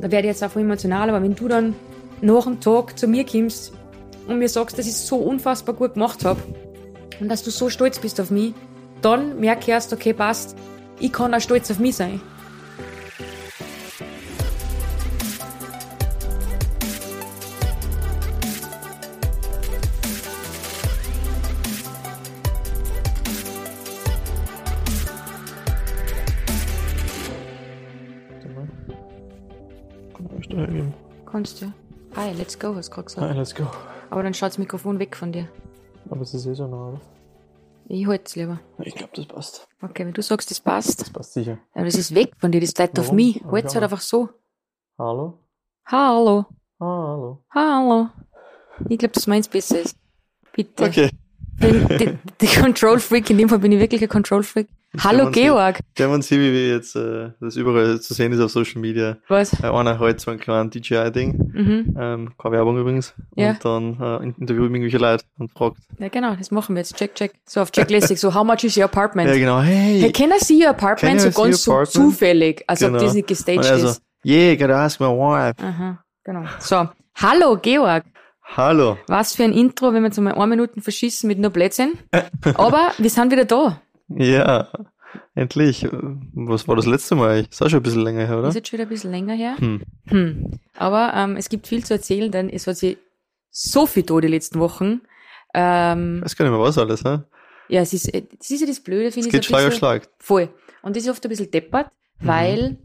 da werde ich jetzt einfach emotional, aber wenn du dann nach dem Tag zu mir kommst und mir sagst, dass ich es so unfassbar gut gemacht habe und dass du so stolz bist auf mich, dann merke ich erst, okay, passt, ich kann auch stolz auf mich sein. Let's go, hast du gerade gesagt. Hi, let's go. Aber dann schaut das Mikrofon weg von dir. Aber es ist eh so nah, oder? Ich halte es lieber. Ich glaube, das passt. Okay, wenn du sagst, das passt. Das passt sicher. Aber das ist weg von dir, das bleibt auf Warum? mich. Aber Halt es halt einfach so. Hallo? Hallo. Hallo. Hallo. Ich glaube, dass meins besser ist. Bitte. Okay. Bin, die, die Control Freak, in dem Fall bin ich wirklich ein Control Freak. Hallo. Georg. Wenn man sieht, wie jetzt äh, das überall zu sehen ist auf Social Media. Was? Äh, einer halt so ein kleines DJI-Ding. Mhm. Ähm, keine Werbung übrigens. Ja. Und dann äh, interviewt irgendwelche Leute und fragt. Ja, genau, das machen wir jetzt. Check, check. So auf Checklistig, so, how much is your apartment? Ja, genau. Hey. Hey, can I see your apartment? So ganz so zufällig, als ob Genau. das nicht gestaged und er so, ist. yeah, gotta ask my wife. Aha, genau. So, hallo Georg. Hallo. Was für ein Intro, wenn wir jetzt mal eine Minuten verschießen mit nur Blödsinn. Aber wir sind wieder da. Ja. Endlich. Äh, Was war das letzte Mal? eigentlich? Ist auch schon ein bisschen länger her, oder? Ist jetzt schon wieder ein bisschen länger her. Hm. Hm. Aber ähm, es gibt viel zu erzählen, denn es hat sich so viel da die letzten Wochen. Ähm, Ich weiß gar nicht mehr, was alles, hä? ja, es ist, äh, das ist ja das Blöde, finde Es ich. geht so ein Schlag auf Schlag. Voll. Und das ist oft ein bisschen deppert, Mhm. weil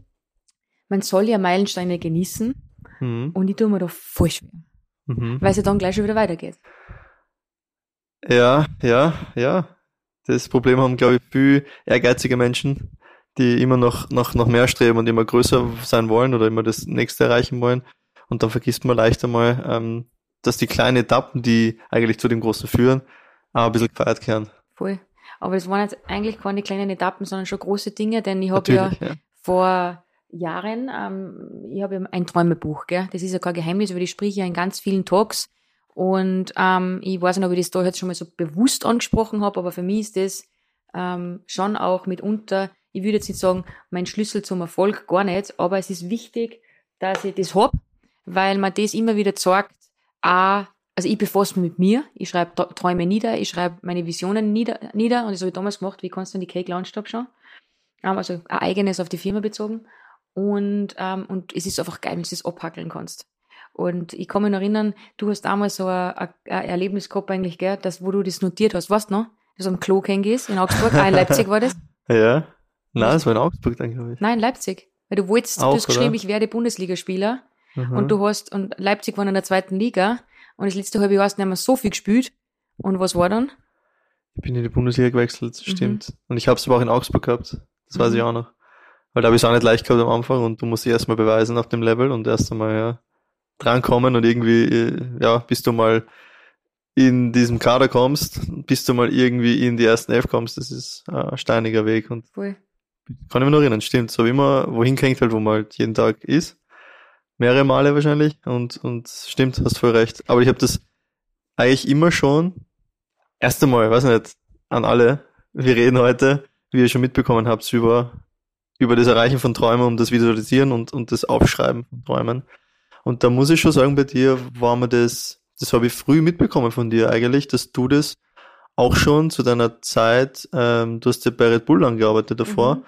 man soll ja Meilensteine genießen Mhm. und ich tue mir da voll schwer, Mhm. weil es ja dann gleich schon wieder weitergeht. Ja, ja, ja. Das Problem haben, glaube ich, viel ehrgeizige Menschen, die immer noch, noch, noch mehr streben und immer größer sein wollen oder immer das nächste erreichen wollen. Und dann vergisst man leicht einmal, ähm, dass die kleinen Etappen, die eigentlich zu dem Großen führen, auch ein bisschen gefeiert werden. Voll. Aber es waren jetzt eigentlich keine kleinen Etappen, sondern schon große Dinge, denn ich habe ja ja. vor Jahren, ähm, ich habe ein Träumebuch, gell? Das ist ja kein Geheimnis, über das sprich ich ja in ganz vielen Talks. Und ähm, ich weiß nicht, ob ich das da jetzt schon mal so bewusst angesprochen habe, aber für mich ist das ähm, schon auch mitunter, ich würde jetzt nicht sagen, mein Schlüssel zum Erfolg, gar nicht, aber es ist wichtig, dass ich das hab, weil man das immer wieder zeigt, ah, also ich befasse mich mit mir, ich schreibe Träume nieder, ich schreibe meine Visionen nieder, nieder und das habe ich damals gemacht, wie kannst du die Cake Launch Stop schon? Ähm, also ein eigenes auf die Firma bezogen. Und, ähm, und es ist einfach geil, wenn du das abhackeln kannst. Und ich kann mich noch erinnern, du hast damals so ein, Erlebnis gehabt eigentlich, gell, das, wo du das notiert hast, weißt du noch? Dass du am Klo gehst in Augsburg, ah, in Leipzig war das? Ja. Nein, das war in Augsburg dann, glaube ich. Nein, in Leipzig. Weil du wolltest, Auch, du hast geschrieben, oder? ich werde Bundesligaspieler Mhm. und du hast, und Leipzig war in der zweiten Liga und das letzte halbe Jahr hast du nicht mehr so viel gespielt. Und was war dann? Ich bin in die Bundesliga gewechselt, Mhm. stimmt. Und ich habe es aber auch in Augsburg gehabt. Das weiß Mhm. ich auch noch. Weil da habe ich es auch nicht leicht gehabt am Anfang und du musst dich erstmal beweisen auf dem Level und erst einmal ja, drankommen und irgendwie, äh, ja, bis du mal in diesem Kader kommst, bis du mal irgendwie in die ersten Elf kommst, das ist ein steiniger Weg und Voll. kann ich mich noch erinnern, stimmt. So wie immer, wohin hängt halt, wo man halt jeden Tag ist. Mehrere Male wahrscheinlich und, und stimmt, hast voll recht. Aber ich habe das eigentlich immer schon, erst einmal, weiß nicht, an alle, wir reden heute, wie ihr schon mitbekommen habt, über, über das Erreichen von Träumen, um das Visualisieren und, und das Aufschreiben von Träumen. Und da muss ich schon sagen, bei dir war mir das, das habe ich früh mitbekommen von dir eigentlich, dass du das auch schon zu deiner Zeit, ähm, du hast ja bei Red Bull angearbeitet davor, Mhm.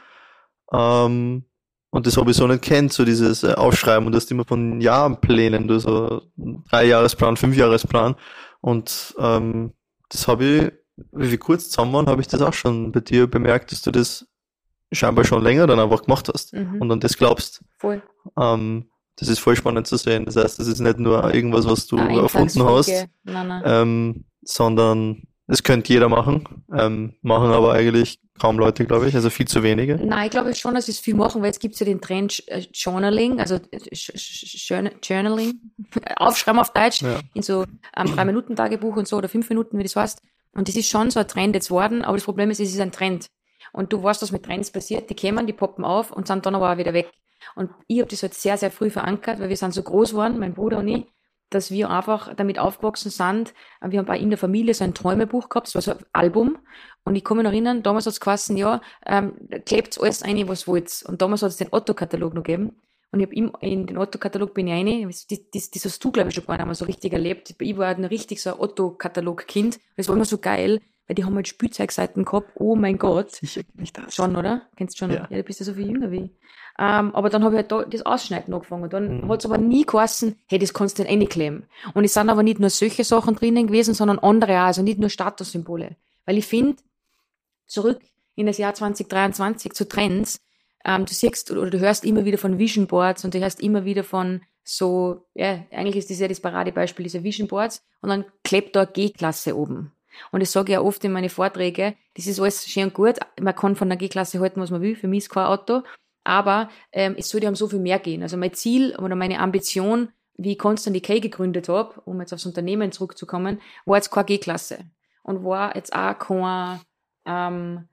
ähm, und das habe ich so nicht kennt, so dieses äh, Aufschreiben und das immer von Jahrplänen, du so drei Jahresplan, fünf Jahresplan. Und ähm, das habe ich, wie wir kurz zusammen waren, habe ich das auch schon bei dir bemerkt, dass du das scheinbar schon länger dann einfach gemacht hast Mhm. und an das glaubst. Voll. Ähm, das ist voll spannend zu sehen. Das heißt, das ist nicht nur irgendwas, was du Eine erfunden hast, Nein, nein. ähm, sondern es könnte jeder machen, ähm, machen aber eigentlich kaum Leute, glaube ich, also viel zu wenige. Nein, ich glaube schon, dass es viel machen, weil es gibt ja den Trend äh, Journaling, also Journaling, Aufschreiben auf Deutsch, Ja. in so ähm, drei Minuten Tagebuch und so oder fünf Minuten, wie das heißt. Und das ist schon so ein Trend jetzt worden, aber das Problem ist, es ist ein Trend. Und du weißt, was mit Trends passiert, die kämen, die poppen auf und sind dann aber auch wieder weg. Und ich habe das halt sehr, sehr früh verankert, weil wir sind so groß geworden, mein Bruder und ich, dass wir einfach damit aufgewachsen sind. Wir haben bei in der Familie so ein Träumebuch gehabt, das war so ein Album. Und ich kann mich noch erinnern, damals hat es geheißen, ja, ähm, klebt alles ein, was wollt. Und damals hat es den Otto-Katalog noch gegeben. Und ich habe in den Otto-Katalog bin ich rein. Das, das, das hast du, glaube ich, schon gar nicht mal so richtig erlebt. Ich war ein richtig so Otto-Katalog-Kind. Das war immer so geil, weil die haben halt Spielzeugseiten gehabt. Oh mein Gott. Sicher nicht das. Schon, oder? Kennst du schon? Ja. ja du bist ja so viel jünger wie ich. Ähm, aber dann habe ich halt da das Ausschneiden angefangen. Dann Mhm. hat es aber nie geheißen, hey, das kannst du nicht reinklemmen. Und es sind aber nicht nur solche Sachen drinnen gewesen, sondern andere auch. Also nicht nur Statussymbole. Weil ich finde, zurück in das Jahr 2023 zu Trends, ähm, du siehst oder du hörst immer wieder von Vision Boards und du hörst immer wieder von so, ja, eigentlich ist das ja das Paradebeispiel dieser Vision Boards und dann klebt da G-Klasse oben. Und das sage ich ja oft in meine Vorträge, das ist alles schön und gut, man kann von der G-Klasse halten, was man will, für mich ist kein Auto, aber ähm, es sollte um so viel mehr gehen. Also mein Ziel oder meine Ambition, wie ich Constant Decay gegründet habe, um jetzt aufs Unternehmen zurückzukommen, war jetzt keine G-Klasse und war jetzt auch kein, ähm,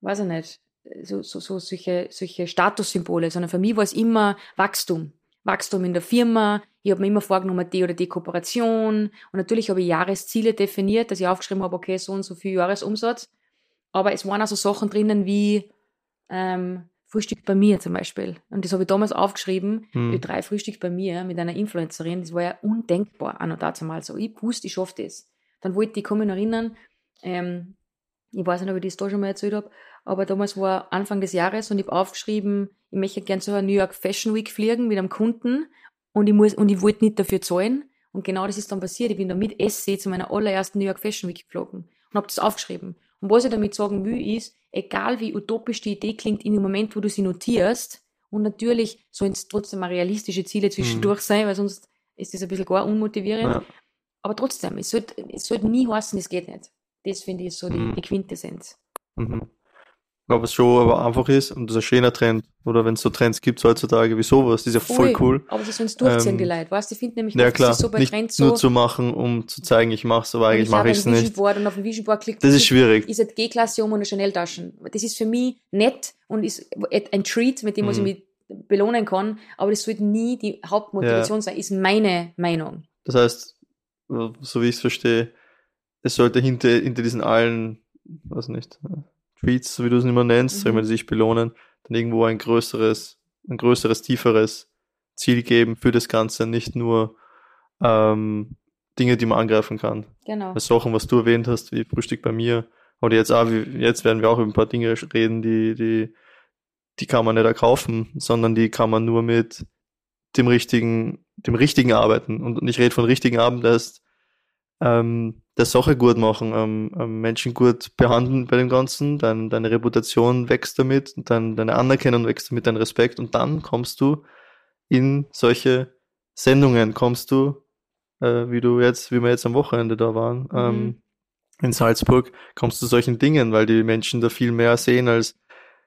weiß ich nicht, so, so, so solche, solche Statussymbole, sondern für mich war es immer Wachstum. Wachstum in der Firma. Ich habe mir immer vorgenommen, die oder die Kooperation. Und natürlich habe ich Jahresziele definiert, dass ich aufgeschrieben habe, okay, so und so viel Jahresumsatz. Aber es waren also Sachen drinnen wie ähm, Frühstück bei mir zum Beispiel. Und das habe ich damals aufgeschrieben, Hm. die drei Frühstück bei mir mit einer Influencerin. Das war ja undenkbar, auch noch dazu mal so. Ich wusste, ich schaffe das. Dann wollte ich, kann mich noch erinnern, ähm, ich weiß nicht, ob ich das da schon mal erzählt habe, aber damals war Anfang des Jahres und ich habe aufgeschrieben, ich möchte gerne zu einer New York Fashion Week fliegen mit einem Kunden und ich muss, und ich wollte nicht dafür zahlen. Und genau das ist dann passiert. Ich bin da mit SC zu meiner allerersten New York Fashion Week geflogen und habe das aufgeschrieben. Und was ich damit sagen will, ist, egal wie utopisch die Idee klingt in dem Moment, wo du sie notierst, und natürlich sollen es trotzdem mal realistische Ziele zwischendurch sein, weil sonst ist das ein bisschen gar unmotivierend. Ja. Aber trotzdem, es sollte, es sollte nie heißen, es geht nicht. Das finde ich so die, Mhm. die Quintessenz. Mhm. Aber es schon aber einfach ist und das ist ein schöner Trend. Oder wenn es so Trends gibt heutzutage wie sowas, das ist ja voll, cool. Aber sie sollen es durchziehen, Ähm, die Leute, weißt du? Ich finde nämlich, Ja oft klar, es so bei nicht Trends nur so, zu machen, um zu zeigen, ich mach's, aber eigentlich ich mache ich es nicht. Board und auf Vision Board klickt Das ist schwierig. ist eine G-Klasse um und eine Chanel-Taschen. Das ist für mich nett und ist ein Treat, mit dem was ich Mhm. mich belohnen kann, aber das sollte nie die Hauptmotivation sein, ist meine Meinung. Das heißt, so wie ich es verstehe, es sollte hinter, hinter diesen allen, weiß nicht, Tweets, so wie du es immer nennst, Mhm. sagen wir, die sich belohnen, dann irgendwo ein größeres, ein größeres, tieferes Ziel geben für das Ganze, nicht nur ähm, Dinge, die man angreifen kann. Genau. Das Sachen, was du erwähnt hast, wie Frühstück bei mir, oder jetzt auch, wie, jetzt werden wir auch über ein paar Dinge reden, die, die, die kann man nicht erkaufen, sondern die kann man nur mit dem richtigen, dem richtigen Arbeiten. Und ich rede von richtigen Arbeiten, das heißt, ähm, der Sache gut machen, ähm, ähm, Menschen gut behandeln bei dem Ganzen, dein, deine Reputation wächst damit, dein, deine Anerkennung wächst damit, dein Respekt. Und dann kommst du in solche Sendungen, kommst du, äh, wie du jetzt, wie wir jetzt am Wochenende da waren, ähm, in Salzburg, kommst du zu solchen Dingen, weil die Menschen da viel mehr sehen als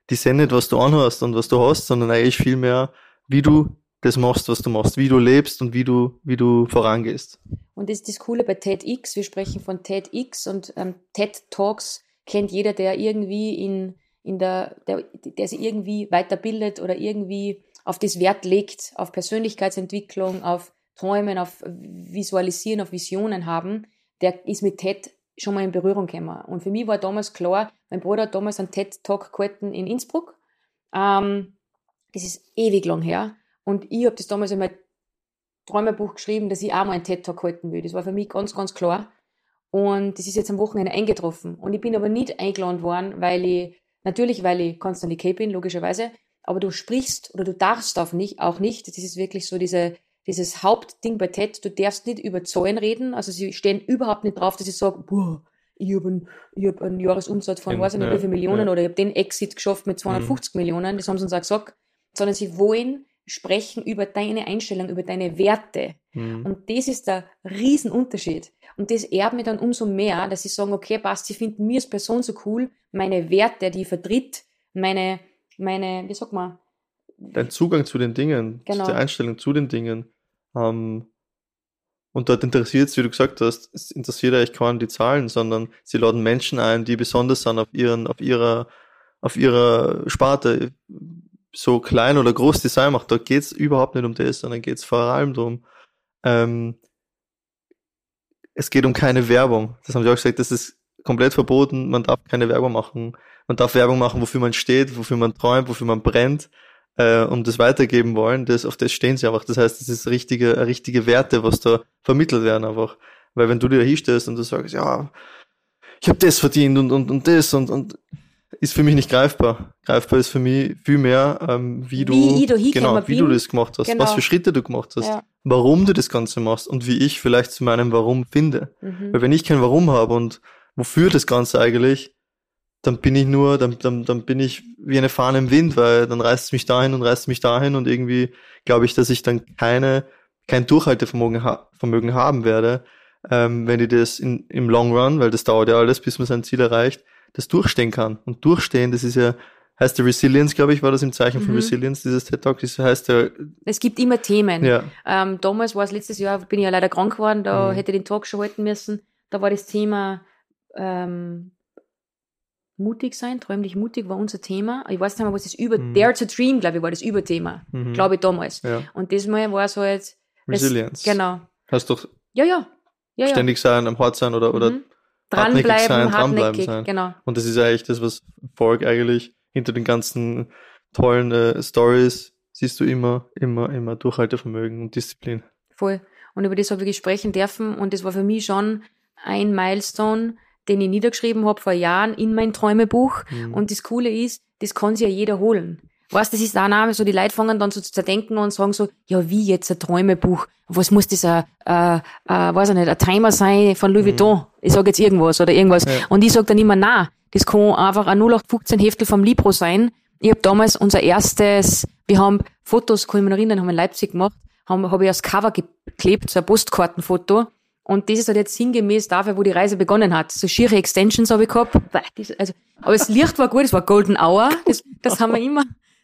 die sehen nicht, was du anhast und was du hast, sondern eigentlich viel mehr, wie du das machst, was du machst, wie du lebst und wie du, wie du vorangehst. Und das ist das Coole bei TEDx. Wir sprechen von TEDx und ähm, TED Talks kennt jeder, der irgendwie in, in der, der, der sich irgendwie weiterbildet oder irgendwie auf das Wert legt, auf Persönlichkeitsentwicklung, auf Träumen, auf Visualisieren, auf Visionen haben, der ist mit TED schon mal in Berührung gekommen. Und für mich war damals klar, mein Bruder hat damals einen TED-Talk gehalten in Innsbruck. Ähm, das ist ewig lang her. Und ich habe das damals in mein Träumebuch geschrieben, dass ich auch mal einen TED-Talk halten will. Das war für mich ganz, ganz klar. Und das ist jetzt am Wochenende eingetroffen. Und ich bin aber nicht eingeladen worden, weil ich, natürlich, weil ich Constantly K bin, logischerweise, aber du sprichst oder du darfst auch nicht, auch nicht. Das ist wirklich so diese, dieses Hauptding bei TED. Du darfst nicht über Zahlen reden. Also sie stehen überhaupt nicht drauf, dass ich sage, boah, ich habe einen, ich hab einen Jahresumsatz von, weiß ich nicht, wie viele Millionen ja. oder ich habe den Exit geschafft mit 250 Millionen. Das haben sie uns auch gesagt. Sondern sie wollen sprechen über deine Einstellung, über deine Werte. Mhm. Und das ist der Riesenunterschied. Und das erbt mir dann umso mehr, dass sie sagen, okay, passt, sie finden mir als Person so cool, meine Werte, die ich vertritt, meine, meine, wie sagt man, Dein Zugang zu den Dingen, Genau. zu der Einstellung zu den Dingen. Ähm, und dort interessiert es, wie du gesagt hast, es interessiert eigentlich kaum die Zahlen, sondern sie laden Menschen ein, die besonders sind auf ihren, auf ihrer, auf ihrer Sparte. So klein oder groß die sein macht, da geht's überhaupt nicht um das, sondern geht's vor allem darum, ähm, es geht um keine Werbung. Das haben sie auch gesagt, das ist komplett verboten. Man darf keine Werbung machen. Man darf Werbung machen, wofür man steht, wofür man träumt, wofür man brennt. äh, und das weitergeben wollen, das, auf das stehen sie einfach. Das heißt, das ist richtige, richtige Werte, was da vermittelt werden einfach. Weil wenn du dir da hinstellst und du sagst, ja, ich habe das verdient und, und, und das und, und ist für mich nicht greifbar. Greifbar ist für mich viel mehr, ähm, wie du, Wie ich genau, wie bin. du das gemacht hast, Genau. was für Schritte du gemacht hast, Ja. warum du das Ganze machst und wie ich vielleicht zu meinem Warum finde. Mhm. Weil wenn ich kein Warum habe und wofür das Ganze eigentlich, dann bin ich nur, dann, dann, dann bin ich wie eine Fahne im Wind, weil dann reißt es mich dahin und reißt es mich dahin und irgendwie glaube ich, dass ich dann keine, kein Durchhaltevermögen ha Vermögen haben werde, ähm, wenn ich das in, im Long Run, weil das dauert ja alles, bis man sein Ziel erreicht, das durchstehen kann. Und durchstehen, das ist ja, heißt der Resilience, glaube ich, war das im Zeichen von Mhm. Resilience, dieses TED Talk, das heißt ja, Es gibt immer Themen. ja, Ähm, damals war es letztes Jahr, bin ich ja leider krank geworden, da Mhm. hätte ich den Talk schon halten müssen. Da war das Thema ähm, mutig sein, träumlich mutig war unser Thema. Ich weiß nicht mehr, was das über Mhm. Dare to Dream, glaube ich, war das Überthema. mhm. Glaube ich damals. ja, Und diesmal war es halt das- Resilience. Genau. Heißt doch Ja, ja. ja, ständig sein, am Hart sein oder, oder Mhm. hartnäckig Dranbleiben, sein, dranbleiben hartnäckig, sein. genau. Und das ist eigentlich das, was Erfolg eigentlich hinter den ganzen tollen äh, Stories siehst du immer, immer, immer Durchhaltevermögen und Disziplin. Voll. Und über das habe ich sprechen dürfen und das war für mich schon ein Milestone, den ich niedergeschrieben habe vor Jahren in mein Träumebuch. Mhm. Und das Coole ist, das kann sich ja jeder holen. Weißt, das ist auch Name, so die Leute fangen dann so zu zerdenken und sagen so, ja, wie jetzt ein Träumebuch? Was muss das, ein, äh, äh, weiß ich nicht, ein Timer sein von Louis Vuitton? Ich sage jetzt irgendwas oder irgendwas. Ja. Und ich sag dann immer, na, das kann einfach ein 0815 Heftel vom Libro sein. Ich habe damals unser erstes, wir haben Fotos, kann ich mich erinnern, haben wir in Leipzig gemacht, haben, habe ich aufs Cover geklebt, so ein Postkartenfoto. Und das ist halt jetzt sinngemäß dafür, wo die Reise begonnen hat. So schiere Extensions habe ich gehabt. Also, aber das Licht war gut, es war Golden Hour. Das, das haben wir immer,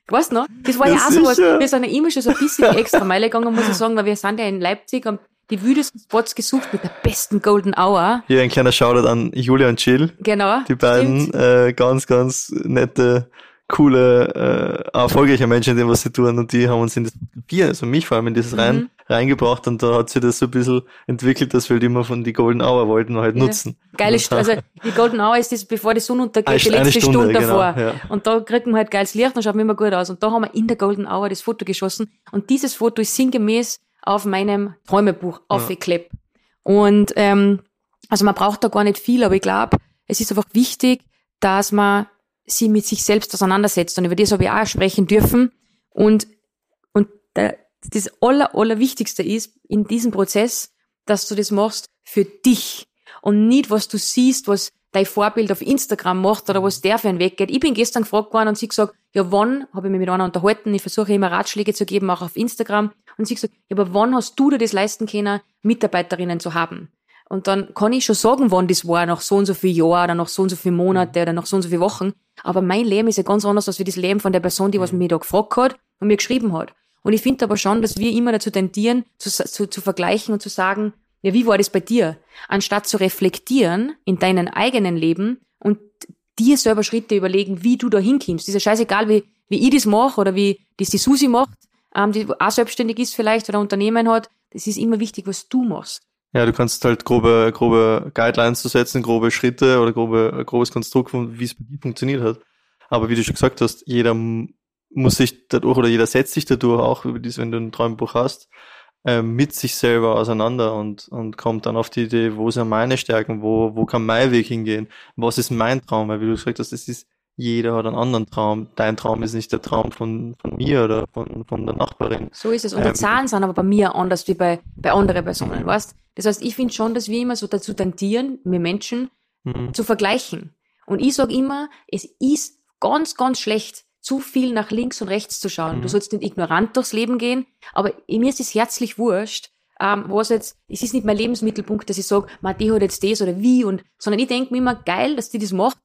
weißt du noch? Das war ja, Ja, auch sowas. Wir sind ja immer schon so ein bisschen die extra Meile gegangen, muss ich sagen, weil wir sind ja in Leipzig, haben die wüdesten Spots gesucht mit der besten Golden Hour. Hier ein kleiner Shoutout an Julia und Jill, Genau. die beiden äh, ganz, ganz nette, coole, äh, erfolgreiche Menschen in dem, was sie tun und die haben uns in das Fotografieren, also mich vor allem in dieses Mhm. rein, reingebracht und da hat sich das so ein bisschen entwickelt, dass wir halt immer von die Golden Hour wollten halt Ja. nutzen. Geile Und St also die Golden Hour ist das, bevor die Sonne untergeht, die Eine letzte Stunde, Stunde, genau, davor. ja. Und da kriegt man halt geiles Licht und schaut immer gut aus. Und da haben wir in der Golden Hour das Foto geschossen. Und dieses Foto ist sinngemäß auf meinem Träumebuch aufgeklebt. Und ähm, also man braucht da gar nicht viel, aber ich glaube, es ist einfach wichtig, dass man sie mit sich selbst auseinandersetzt. Und über das habe ich auch sprechen dürfen. Und, und das Aller, Allerwichtigste ist in diesem Prozess, dass du das machst für dich und nicht, was du siehst, was dein Vorbild auf Instagram macht oder was der für einen Weg geht. Ich bin gestern gefragt worden und sie gesagt, ja wann, habe ich mich mit einer unterhalten, ich versuche immer Ratschläge zu geben, auch auf Instagram, und sie gesagt, ja aber wann hast du dir das leisten können, Mitarbeiterinnen zu haben? Und dann kann ich schon sagen, wann das war, nach so und so viel Jahren oder nach so und so viel Monate oder nach so und so viel Wochen. Aber mein Leben ist ja ganz anders als wie das Leben von der Person, die was mich da gefragt hat und mir geschrieben hat. Und ich finde aber schon, dass wir immer dazu tendieren, zu, zu, zu vergleichen und zu sagen, ja, wie war das bei dir? Anstatt zu reflektieren in deinem eigenen Leben und dir selber Schritte überlegen, wie du da hinkommst. Ist ja scheißegal, wie, wie ich das mache oder wie das die Susi macht, ähm, die auch selbstständig ist vielleicht oder ein Unternehmen hat. Das ist immer wichtig, was du machst. Ja, du kannst halt grobe, grobe Guidelines zu setzen, grobe Schritte oder grobe, grobes Konstrukt, wie es bei dir funktioniert hat. Aber wie du schon gesagt hast, jeder muss sich dadurch oder jeder setzt sich dadurch auch, über dies, wenn du ein Traumbuch hast, äh, mit sich selber auseinander und, und kommt dann auf die Idee, wo sind meine Stärken, wo, wo kann mein Weg hingehen, was ist mein Traum, weil wie du gesagt hast, es ist, jeder hat einen anderen Traum. Dein Traum ist nicht der Traum von, von mir oder von, von der Nachbarin. So ist es. Und die Ähm. Zahlen sind aber bei mir anders wie bei, bei anderen Personen, weißt? Das heißt, ich finde schon, dass wir immer so dazu tendieren, wir Menschen, Mhm. zu vergleichen. Und ich sage immer, es ist ganz, ganz schlecht, zu viel nach links und rechts zu schauen. Mhm. Du sollst nicht ignorant durchs Leben gehen, aber mir ist es herzlich wurscht, ähm, was jetzt, es ist nicht mein Lebensmittelpunkt, dass ich sage, die hat jetzt das oder wie, und, sondern ich denke mir immer, geil, dass die das macht,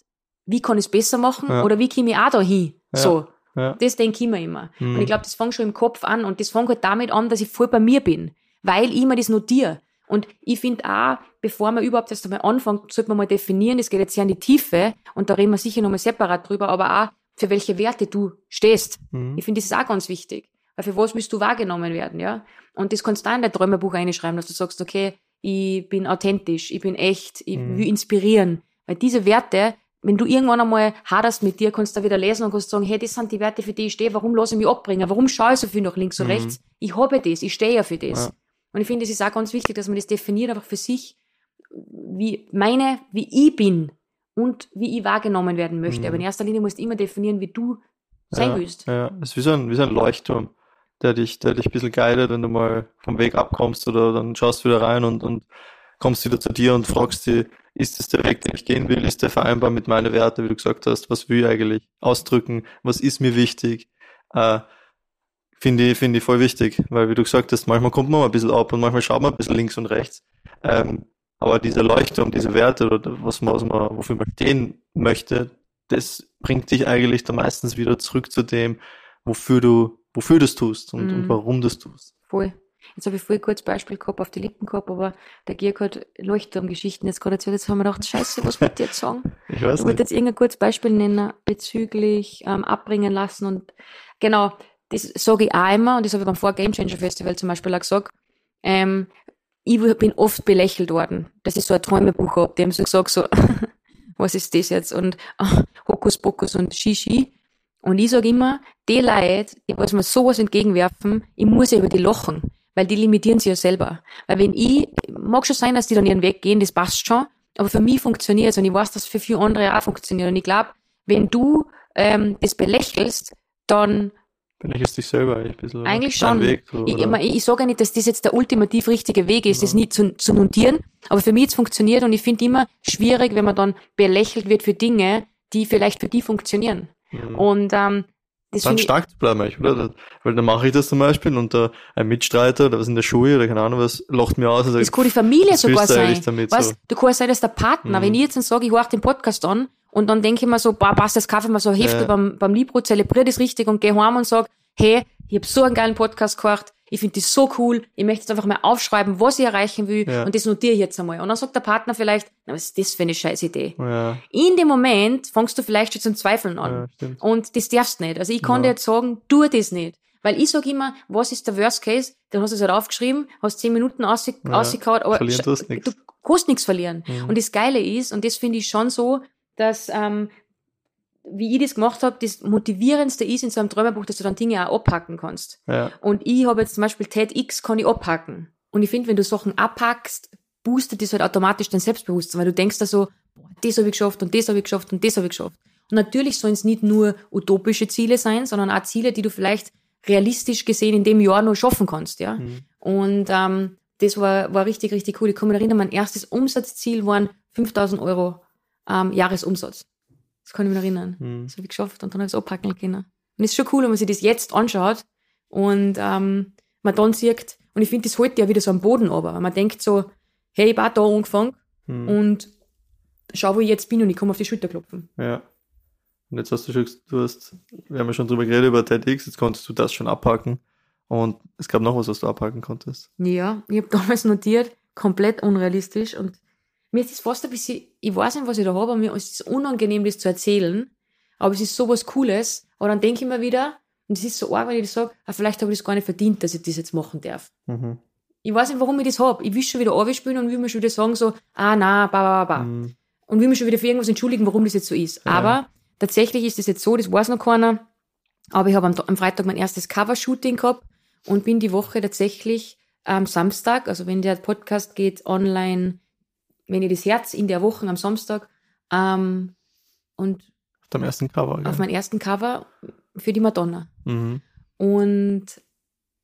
wie kann ich es besser machen Ja. oder wie komme ich auch da hin? Ja. So. Ja. Das denke ich mir immer. Mhm. Und ich glaube, das fängt schon im Kopf an und das fängt halt damit an, dass ich voll bei mir bin, weil ich immer das notiere. Und ich finde auch, bevor man überhaupt erst einmal anfängt, sollte man mal definieren, das geht jetzt sehr in die Tiefe und da reden wir sicher nochmal separat drüber, aber auch, für welche Werte du stehst. Mhm. Ich finde, das ist auch ganz wichtig. Weil für was willst du wahrgenommen werden, ja? Und das kannst du auch in dein Träumebuch reinschreiben, dass du sagst, okay, ich bin authentisch, ich bin echt, ich Mhm. will inspirieren. Weil diese Werte, wenn du irgendwann einmal haderst mit dir, kannst du da wieder lesen und kannst sagen, hey, das sind die Werte, für die ich stehe, warum lasse ich mich abbringen, warum schaue ich so viel nach links und Mhm. rechts? Ich habe das, ich stehe ja für das. Ja. Und ich finde, es ist auch ganz wichtig, dass man das definiert, einfach für sich, wie meine, wie ich bin und wie ich wahrgenommen werden möchte. Mhm. Aber in erster Linie musst du immer definieren, wie du sein ja, willst. Ja, es ist wie so ein, wie so ein Leuchtturm, der dich, der dich ein bisschen guidet, wenn du mal vom Weg abkommst oder dann schaust du wieder rein und, und kommst wieder zu dir und fragst dich, ist das der Weg, den ich gehen will? Ist der vereinbar mit meinen Werten, wie du gesagt hast? Was will ich eigentlich ausdrücken? Was ist mir wichtig? Äh, finde ich, finde ich voll wichtig, weil wie du gesagt hast, manchmal kommt man mal ein bisschen ab und manchmal schaut man ein bisschen links und rechts. Ähm, aber dieser Leuchtturm, diese Werte oder was man, was man, wofür man stehen möchte, das bringt dich eigentlich dann meistens wieder zurück zu dem, wofür du, wofür du es tust und, Mhm. und warum du es tust. Voll. Jetzt habe ich voll kurz Beispiel gehabt, auf die Lippen gehabt, aber der Georg hat Leuchtturmgeschichten jetzt gerade erzählt. Jetzt haben wir gedacht, scheiße, was wollte ich jetzt sagen? Ich weiß Ich wollte jetzt irgendein kurzes Beispiel nennen bezüglich ähm, abbringen lassen und genau, das sage ich auch immer und das habe ich beim Vor Game Changer Festival zum Beispiel auch gesagt. Ähm, ich bin oft belächelt worden, dass ich so ein Träumebuch habe. Die haben so gesagt, so, was ist das jetzt? Und ah, Hokuspokus und Shishi. Und ich sage immer, die Leute, die was mir sowas entgegenwerfen, ich muss ja über die lachen, weil die limitieren sich ja selber. Weil wenn ich, mag schon sein, dass die dann ihren Weg gehen, das passt schon, aber für mich funktioniert es und ich weiß, dass es für viele andere auch funktioniert. Und ich glaube, wenn du ähm, das belächelst, dann Belächelst dich selber ein bisschen. eigentlich schon. Weg, so, ich, ich, ich sage ja nicht, dass das jetzt der ultimativ richtige Weg ist, das Genau. nicht zu, zu notieren, aber für mich es funktioniert und ich finde immer schwierig, wenn man dann belächelt wird für Dinge, die vielleicht für die funktionieren. Mhm. Und ähm, das dann ich, stark zu bleiben, eigentlich, oder? Weil dann mache ich das zum Beispiel und äh, ein Mitstreiter oder was in der Schule oder keine Ahnung was, lacht mir aus und sagt, das kann die Familie sogar sein. damit Was, so? du kannst sein, dass der Partner, Mhm. wenn ich jetzt dann sage, ich horch den Podcast an und dann denke ich mir so, bah, passt das Kaffee mal so Heft Ja. beim, beim Libro, zelebriere das richtig und gehe heim und sag, hey, ich habe so einen geilen Podcast gehört, ich finde das so cool, ich möchte jetzt einfach mal aufschreiben, was ich erreichen will Ja. und das notiere ich jetzt einmal. Und dann sagt der Partner vielleicht, na, was ist das für eine scheiß Idee? Ja, In dem Moment fängst du vielleicht schon zum Zweifeln an. ja. Und das darfst nicht. Also ich kann dir jetzt sagen, tu das nicht. Weil ich sag immer, was ist der Worst Case? Dann hast du es halt aufgeschrieben, hast zehn Minuten ausge Ja, ausgekaut, aber nix. du kannst nichts verlieren. Mhm. Und das Geile ist, und das finde ich schon so, dass, ähm, wie ich das gemacht habe, das Motivierendste ist in so einem Träumerbuch, dass du dann Dinge auch abhacken kannst. Ja, Und ich habe jetzt zum Beispiel TEDx kann ich abhaken. Und ich finde, wenn du Sachen abhackst, boostet das halt automatisch dein Selbstbewusstsein, weil du denkst da so, boah, das habe ich geschafft und das habe ich geschafft und das habe ich geschafft. Und natürlich sollen es nicht nur utopische Ziele sein, sondern auch Ziele, die du vielleicht realistisch gesehen in dem Jahr noch schaffen kannst, ja. Mhm. Und ähm, das war, war richtig, richtig cool. Ich kann mich erinnern, mein erstes Umsatzziel waren 5000 Euro ähm, Jahresumsatz. Das kann ich mich erinnern. Mhm. Das habe ich geschafft und dann habe ich es abhacken können. Und es ist schon cool, wenn man sich das jetzt anschaut und ähm, man dann sieht, und ich finde, das heute ja wieder so am Boden aber. Man denkt so, hey, ich auch da angefangen Mhm. und schau, wo ich jetzt bin und ich komme auf die Schulter klopfen. Ja. Und jetzt hast du schon, du hast, wir haben ja schon drüber geredet über TEDx, jetzt konntest du das schon abhaken. Und es gab noch was, was du abhaken konntest. Ja, ich habe damals notiert, komplett unrealistisch und mir ist das fast ein bisschen, ich weiß nicht, was ich da habe, aber mir ist es unangenehm, das zu erzählen, aber es ist sowas Cooles, aber dann denke ich mir wieder, und es ist so arg, wenn ich das sage, ah, vielleicht habe ich das gar nicht verdient, dass ich das jetzt machen darf. Mhm. Ich weiß nicht, warum ich das hab. Ich will schon wieder spielen und will mir schon wieder sagen so, ah, na, ba, ba, ba, ba. Mhm. Und will mich schon wieder für irgendwas entschuldigen, warum das jetzt so ist. Ja. Aber tatsächlich ist das jetzt so, das weiß noch keiner. Aber ich habe am, am Freitag mein erstes Cover-Shooting gehabt und bin die Woche tatsächlich am Samstag, also wenn der Podcast geht online, wenn ihr das Herz in der Woche am Samstag, ähm, und Auf deinem ersten Cover. auf gell? meinem ersten Cover für die Madonna. Mhm. Und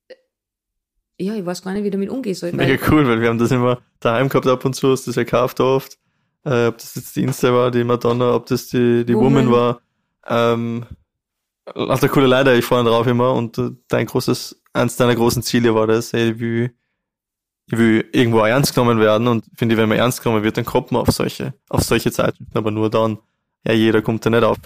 äh, ja, ich weiß gar nicht, wie ich damit umgehen soll. Mega cool, weil wir haben das immer daheim gehabt ab und zu, hast das ja gekauft oft. Äh, ob das jetzt die Insta war, die Madonna, ob das die, die Woman. Woman, war. Ähm, lauter coole Leute, ich vorne drauf immer und äh, dein großes, eins deiner großen Ziele war das, ey, will, ich will irgendwo auch ernst genommen werden und finde, wenn man ernst genommen wird, dann kommt man auf solche, auf solche Zeitschriften, aber nur dann. Ja, jeder kommt da nicht auf.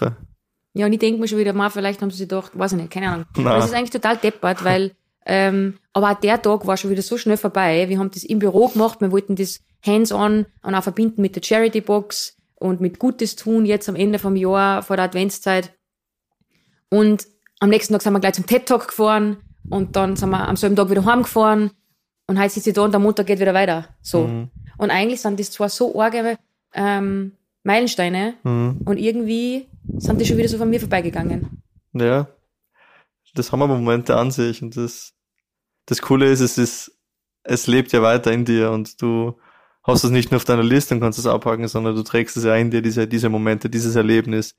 Ja, und ich denke mir schon wieder, mal, vielleicht haben sie sich gedacht, weiß ich nicht, keine Ahnung. Nein. Es ist eigentlich total deppert, weil, ähm, aber auch der Tag war schon wieder so schnell vorbei. Wir haben das im Büro gemacht, wir wollten das hands-on und auch verbinden mit der Charity-Box und mit Gutes tun, jetzt am Ende vom Jahr, vor der Adventszeit. Und am nächsten Tag sind wir gleich zum TED-Talk gefahren und dann sind wir am selben Tag wieder heimgefahren und heute sitze ich da und der Montag geht wieder weiter. So. Mhm. Und eigentlich sind das zwar so arge ähm, Meilensteine Mhm. und irgendwie sind die schon wieder so von mir vorbeigegangen. Ja. Das haben wir Momente an sich und das, das Coole ist, es ist, es lebt ja weiter in dir und du hast es nicht nur auf deiner Liste und kannst es abhaken, sondern du trägst es ja in dir, diese, diese Momente, dieses Erlebnis.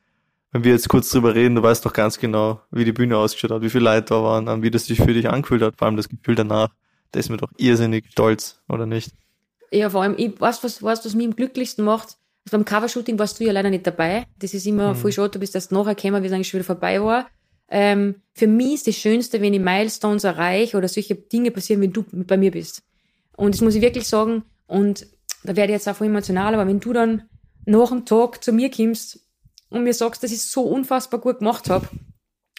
Wenn wir jetzt kurz drüber reden, du weißt doch ganz genau, wie die Bühne ausgeschaut hat, wie viele Leute da waren, wie das sich für dich angefühlt hat, vor allem das Gefühl danach. Da ist mir doch irrsinnig stolz, oder nicht? Ja, vor allem, ich weiß, was, was, was mich am glücklichsten macht. Also beim Covershooting warst du ja leider nicht dabei. Das ist immer Mhm. voll schade, du bist erst nachher gekommen, wie es eigentlich schon wieder vorbei war. Ähm, für mich ist das Schönste, wenn ich Milestones erreiche oder solche Dinge passieren, wenn du bei mir bist. Und das muss ich wirklich sagen. Und da werde ich jetzt auch voll emotional, aber wenn du dann nach dem Tag zu mir kommst und mir sagst, dass ich es so unfassbar gut gemacht habe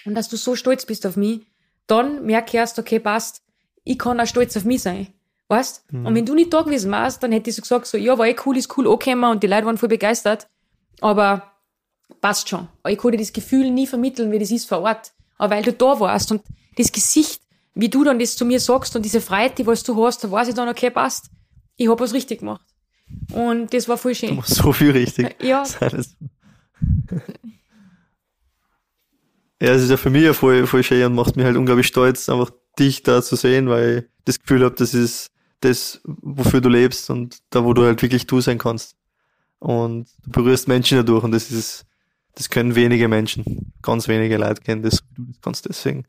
und dass du so stolz bist auf mich, dann merke ich erst, okay, passt, ich kann auch stolz auf mich sein. Weißt? Und wenn du nicht da gewesen warst, dann hätte ich so gesagt, so, ja, war eh cool, ist cool angekommen und die Leute waren voll begeistert. Aber passt schon. Ich konnte das Gefühl nie vermitteln, wie das ist vor Ort. Aber weil du da warst und das Gesicht, wie du dann das zu mir sagst und diese Freude, die was du hast, da weiß ich dann, okay, passt. Ich hab was richtig gemacht. Und das war voll Du schön. machst so viel richtig. Ja, Ja, es ist ja für mich ja voll, voll schön und macht mich halt unglaublich stolz, einfach dich da zu sehen, weil ich das Gefühl habe, das ist das, wofür du lebst und da, wo du halt wirklich du sein kannst. Und du berührst Menschen dadurch und das ist, das können wenige Menschen, ganz wenige Leute kennen das, du das kannst. Deswegen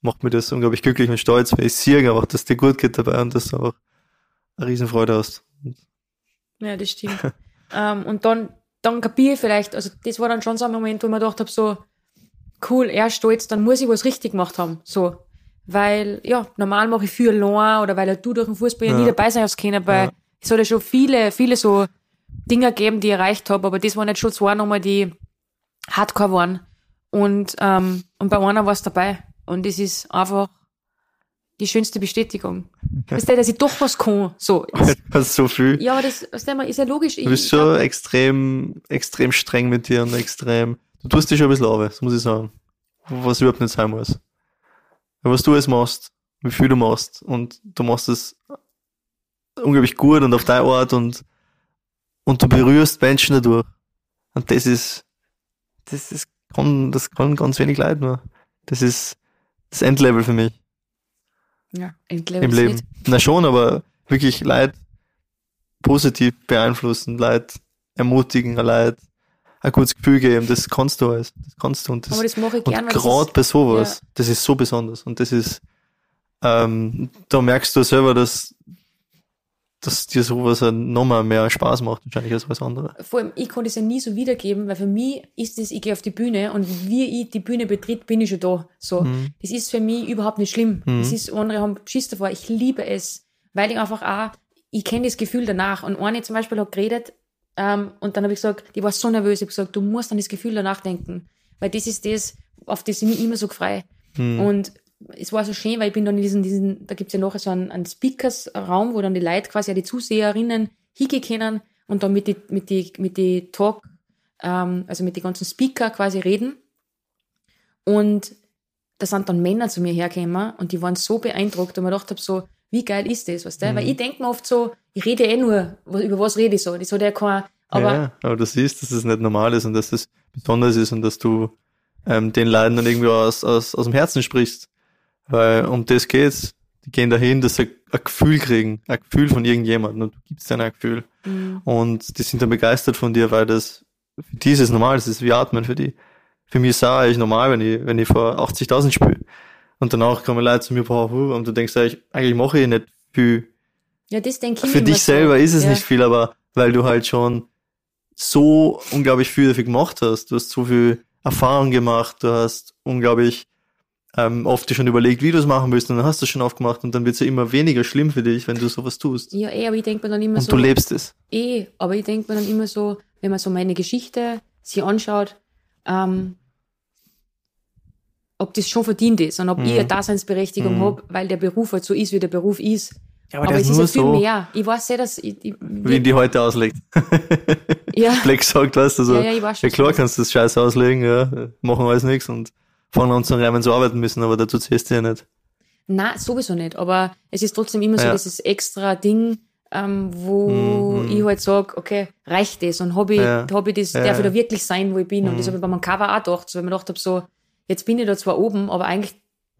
macht mir das unglaublich glücklich und stolz, weil ich sehe einfach, dass dir gut geht dabei und dass du auch eine Riesenfreude hast. Ja, das stimmt. ähm, und dann, dann kapiere ich vielleicht, also das war dann schon so ein Moment, wo ich mir gedacht habe, so, cool, er stolz, dann muss ich was richtig gemacht haben. So. Weil, ja, normal mache ich viel allein oder weil du durch den Fußball ja. Ja. nie dabei sein hast können, weil Ja. es hat ja schon viele, viele so Dinge gegeben, die ich erreicht habe, aber das waren jetzt schon zwei nochmal, die hardcore waren. Und, ähm, und bei einer war es dabei. Und das ist einfach die schönste Bestätigung. Weißt du, dass ich doch was kann. So. Du hast so viel. Ja, aber das, weißt du, ist ja logisch. Du bist ich schon glaub, extrem, extrem streng mit dir und extrem. Du tust dich schon ein bisschen auf, das muss ich sagen. Was überhaupt nicht sein muss. Was du jetzt machst, wie viel du machst und du machst es unglaublich gut und auf deine Art und, und du berührst Menschen dadurch. Und das ist, das ist, kann, das kann ganz wenig Leid nur. Das ist das Endlevel für mich ja, glaube im es Leben. nicht. Na schon, aber wirklich Leid positiv beeinflussen, Leid ermutigen, Leid ein gutes Gefühl geben, das kannst du alles. Das kannst du. Und, das, Aber das mache ich und gern. weil das gerade bei sowas, das ist so besonders. Und das ist, ähm, da merkst du selber, dass, dass dir sowas ja nochmal mehr Spaß macht, wahrscheinlich als was andere. vor allem, ich kann das ja nie so wiedergeben, weil für mich ist das, ich gehe auf die Bühne und wie ich die Bühne betritt, bin ich schon da. So. Mhm. Das ist für mich überhaupt nicht schlimm. Mhm. Das ist, andere haben Schiss davor. Ich liebe es, weil ich einfach auch, ich kenne das Gefühl danach. Und eine zum Beispiel hat geredet, ähm, und dann habe ich gesagt, die war so nervös, ich habe gesagt, du musst an das Gefühl danach denken. Weil das ist das, auf das ich mich immer so frei. Mhm. Und es war so schön, weil ich bin dann in diesen, diesen da gibt's ja nachher so einen, einen Speakers-Raum, wo dann die Leute quasi, die Zuseherinnen hingehen können und dann mit die, mit die, mit die Talk, ähm, also mit den ganzen Speaker quasi reden. Und da sind dann Männer zu mir hergekommen und die waren so beeindruckt und gedacht habe so, wie geil ist das, weißt du? Mhm. Weil ich denk mir oft so, ich rede eh nur, was- über was rede ich so? Das hat ja kein, aber ja, aber du siehst, dass es nicht normal ist und dass es besonders ist und dass du ähm, den Leuten dann irgendwie aus, aus, aus dem Herzen sprichst. Weil um das geht's. Die gehen dahin, dass sie ein Gefühl kriegen, ein Gefühl von irgendjemandem und du gibst denen ein Gefühl. mh, Und die sind dann begeistert von dir, weil das für die ist es normal, das ist wie Atmen für die. Für mich ist es auch eigentlich normal, wenn ich, wenn ich vor 80.000 spiele. Und danach kommen Leute zu mir, boah, und du denkst eigentlich, eigentlich mache ich nicht viel ja, das denke ich für dich so. selber ist es ja. nicht viel, aber weil du halt schon so unglaublich viel dafür gemacht hast. Du hast so viel Erfahrung gemacht, du hast unglaublich ähm, oft dir schon überlegt, wie du es machen willst und dann hast du es schon aufgemacht und dann wird es ja immer weniger schlimm für dich, wenn du sowas tust. Ja, eh, aber ich denke mir dann immer und so. du lebst es. Eh, aber ich denke mir dann immer so, wenn man so meine Geschichte sich anschaut, ähm, ob das schon verdient ist und ob Mhm. ich eine Daseinsberechtigung Mhm. hab, weil der Beruf halt so ist, wie der Beruf ist. Ja, Aber, es ist ja viel mehr. Ich weiß ja, dass ich, ich, Wie die heute auslegt. ja, Black sagt, weißt du, so, ja, ja, ja, ich weiß schon. klar kannst du das Scheiß auslegen, ja, machen alles nichts und fangen an zu rein, wenn sie arbeiten müssen, aber dazu zählst du ja nicht. Nein, sowieso nicht. Aber es ist trotzdem immer so Ja. dieses extra Ding, ähm, wo Mhm. ich halt sage, okay, reicht das? Und habe ich, Ja. hab ich das, Ja, darf ich da wirklich sein, wo ich bin? Und das Mhm. habe ich bei meinem Cover auch gedacht, so, weil ich mir gedacht habe, so, jetzt bin ich da zwar oben, aber eigentlich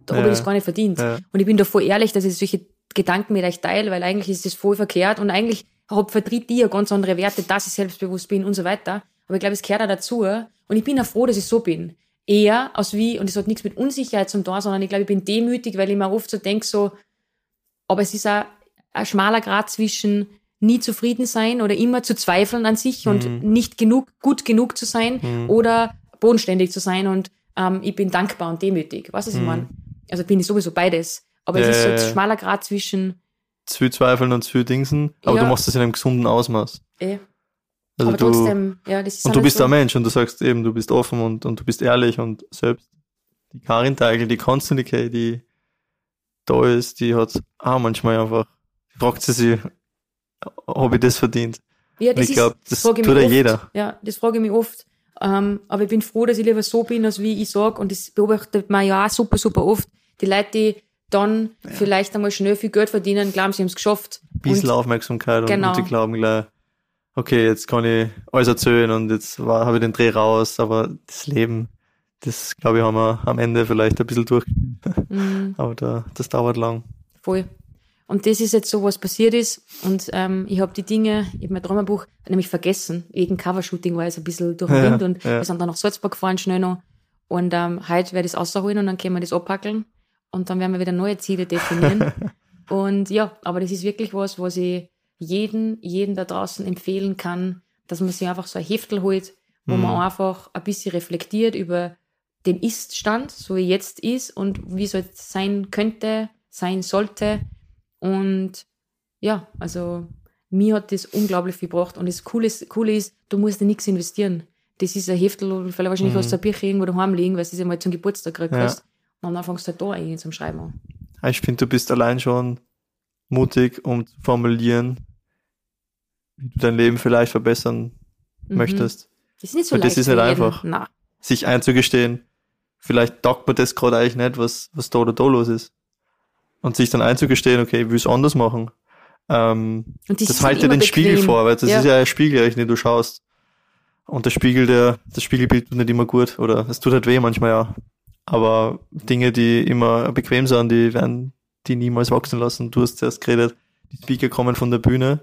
da habe Ja. ich das gar nicht verdient. Ja. Und ich bin da voll ehrlich, dass ich solche Gedanken mit euch teile, weil eigentlich ist das voll verkehrt und eigentlich hab, vertritt die ja ganz andere Werte, dass ich selbstbewusst bin und so weiter. Aber ich glaube, es gehört auch dazu. Und ich bin auch froh, dass ich so bin. Eher aus wie, und das hat nichts mit Unsicherheit zum tun, sondern ich glaube, ich bin demütig, weil ich mir oft so denke, so, aber es ist auch ein schmaler Grad zwischen nie zufrieden sein oder immer zu zweifeln an sich und Mhm. nicht genug, gut genug zu sein Mhm. oder bodenständig zu sein und ähm, ich bin dankbar und demütig. Weißt du, was ich Mhm. meine? Also bin ich sowieso beides. Aber es ist so ein ja. schmaler Grad zwischen, Zu Zweifeln und zu Dingsen, aber Ja. du machst das in einem gesunden Ausmaß. eh, Also aber du, trotzdem, ja, das ist und du bist so, ein Mensch und du sagst eben, du bist offen und, und du bist ehrlich und selbst die Karin Teigl, die Constantly die da ist, die hat auch manchmal einfach, fragt sie sich, habe ich das verdient? Ja, Und das ich glaube, das tut ja jeder. Ja, das frage ich mich oft. Ähm, aber ich bin froh, dass ich lieber so bin, als wie ich sag. Und das beobachtet man ja auch super, super oft. Die Leute, die dann vielleicht einmal schnell viel Geld verdienen, glauben, sie haben es geschafft. Ein bisschen Und- Aufmerksamkeit und, Genau. und die glauben gleich, okay, jetzt kann ich alles erzählen und jetzt habe ich den Dreh raus, aber das Leben, das glaube ich, haben wir am Ende vielleicht ein bisschen durchgespielt. Mhm. Aber da, das dauert lang. Voll. Und das ist jetzt so, was passiert ist. Und ähm, ich habe die Dinge, ich habe mein Traumerbuch nämlich vergessen. Wegen Covershooting war es ein bisschen durch den Ja, Wind und ja. wir sind dann nach Salzburg gefahren, schnell noch. Und ähm, heute werde ich es rausholen und dann können wir das abpackeln. Und dann werden wir wieder neue Ziele definieren. und ja, aber das ist wirklich was, was ich jeden, jeden da draußen empfehlen kann, dass man sich einfach so ein Heftel holt, wo Mhm. man einfach ein bisschen reflektiert über den Ist-Stand, so wie jetzt ist und wie es jetzt sein könnte, sein sollte. Und ja, also mir hat das unglaublich viel gebracht. Und das Coole ist, Coole ist du musst ja nichts investieren. Das ist ein Heftel, vielleicht wahrscheinlich Mhm. du ein Bücher irgendwo daheim liegen, weil du es ja mal zum Geburtstag gekriegt Ja. hast. Und dann fängst du halt da eigentlich zum Schreiben an. Ich finde, du bist allein schon mutig, um zu formulieren, wie du dein Leben vielleicht verbessern Mhm. möchtest. Das ist nicht so Weil das leicht ist für nicht jeden. einfach. Na, Sich einzugestehen, vielleicht taugt mir das gerade eigentlich nicht, was, was da oder da los ist. Und sich dann einzugestehen, okay, ich will es anders machen. Ähm, und das halt dir den Spiegel bequem. vor, weil das Ja. ist ja ein Spiegel, den du schaust. Und der Spiegel, der, das Spiegelbild tut nicht immer gut oder es tut halt weh manchmal ja. Aber Dinge, die immer bequem sind, die werden die niemals wachsen lassen. Du hast zuerst geredet, die Speaker kommen von der Bühne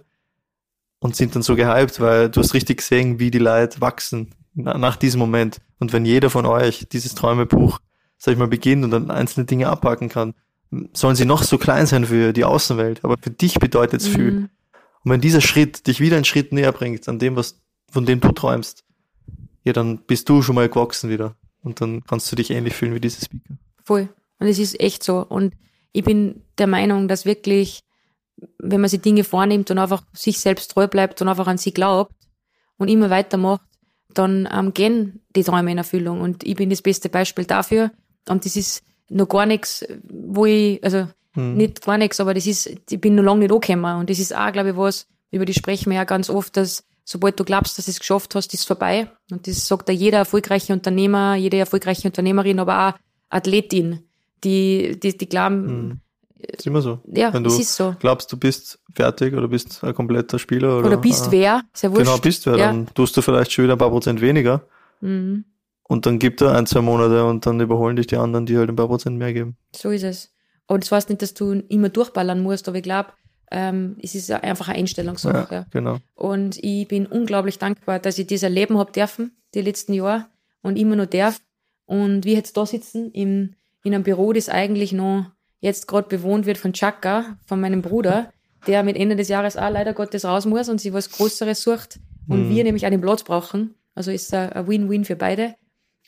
und sind dann so gehypt, weil du hast richtig gesehen, wie die Leute wachsen na, nach diesem Moment. Und wenn jeder von euch dieses Träumebuch, sag ich mal, beginnt und dann einzelne Dinge abpacken kann, sollen sie noch so klein sein für die Außenwelt, aber für dich bedeutet es viel. Mhm. Und wenn dieser Schritt dich wieder einen Schritt näher bringt an dem, was, von dem du träumst, ja, dann bist du schon mal gewachsen wieder. Und dann kannst du dich ähnlich fühlen wie diese Speaker. Voll. Und es ist echt so. Und ich bin der Meinung, dass wirklich, wenn man sich Dinge vornimmt und einfach sich selbst treu bleibt und einfach an sie glaubt und immer weitermacht, dann ähm, gehen die Träume in Erfüllung. Und ich bin das beste Beispiel dafür. Und das ist noch gar nichts, wo ich, also Hm. nicht gar nichts, aber das ist, ich bin noch lange nicht angekommen. Und das ist auch, glaube ich, was, über die sprechen wir ja ganz oft, dass sobald du glaubst, dass du es geschafft hast, ist es vorbei. Und das sagt ja jeder erfolgreiche Unternehmer, jede erfolgreiche Unternehmerin, aber auch Athletin, die, die, die glauben, Hm. Ist immer so. ja, Wenn du es ist so. glaubst, du bist fertig oder bist ein kompletter Spieler oder, Oder bist äh, wer, sehr wurscht. Genau, bist wer, Ja. dann tust du vielleicht schon wieder ein paar Prozent weniger Mhm. Und dann gibt er ein, zwei Monate und dann überholen dich die anderen, die halt ein paar Prozent mehr geben. So ist es. Und das heißt nicht, dass du immer durchballern musst, aber ich glaube, ähm, es ist einfach eine Einstellungssache. Ja, genau. Und ich bin unglaublich dankbar, dass ich das erleben habe dürfen, die letzten Jahre, und immer noch darf. Und wir jetzt da sitzen in, in einem Büro, das eigentlich noch jetzt gerade bewohnt wird von Chaka, von meinem Bruder, der mit Ende des Jahres auch leider Gottes raus muss und sich was Größeres sucht. Und Mhm. wir nämlich den Platz brauchen. Also ist ein ein Win-Win für beide.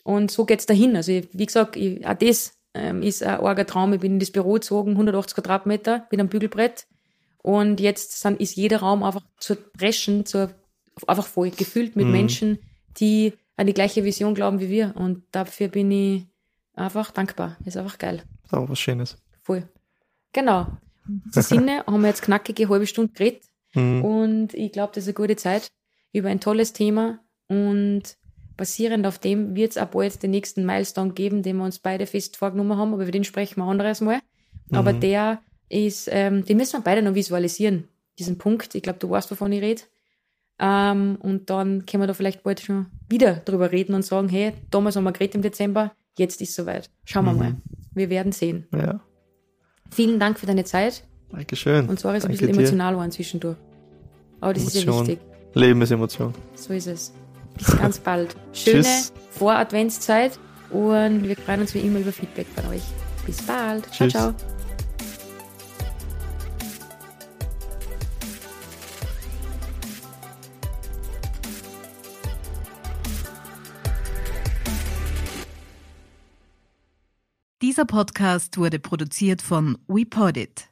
Und so geht's dahin. Also ich, wie gesagt, ich, auch das ähm, ist ein arger Traum. Ich bin in das Büro gezogen, 180 Quadratmeter, mit einem Bügelbrett. Und jetzt sind, ist jeder Raum einfach zu preschen, zu, einfach voll, gefüllt mit Mhm. Menschen, die an die gleiche Vision glauben wie wir. Und dafür bin ich einfach dankbar. Ist einfach geil. Ist auch was Schönes. Voll. Genau. In diesem Sinne haben wir jetzt knackige halbe Stunde geredet. Mhm. Und ich glaube, das ist eine gute Zeit über ein tolles Thema. Und basierend auf dem wird es auch bald den nächsten Milestone geben, den wir uns beide fest vorgenommen haben. Aber über den sprechen wir anderes Mal. Aber Mhm. der ist, ähm, den müssen wir beide noch visualisieren. diesen Punkt. Ich glaube, du weißt, wovon ich rede. Ähm, und dann können wir da vielleicht bald schon wieder drüber reden und sagen, hey, damals haben wir geredet im Dezember, jetzt ist soweit. Schauen wir Mhm. mal. Wir werden sehen. Ja. Vielen Dank für deine Zeit. Dankeschön. Und zwar ist ein Danke bisschen emotional geworden zwischendurch. Aber das ist ja Emotion. wichtig. Leben ist Emotion. So ist es. Bis ganz bald. Schöne Tschüss. Vor-Adventszeit und wir freuen uns wie immer über Feedback von euch. Bis bald. Tschüss. Ciao, ciao. Dieser Podcast wurde produziert von WePodit.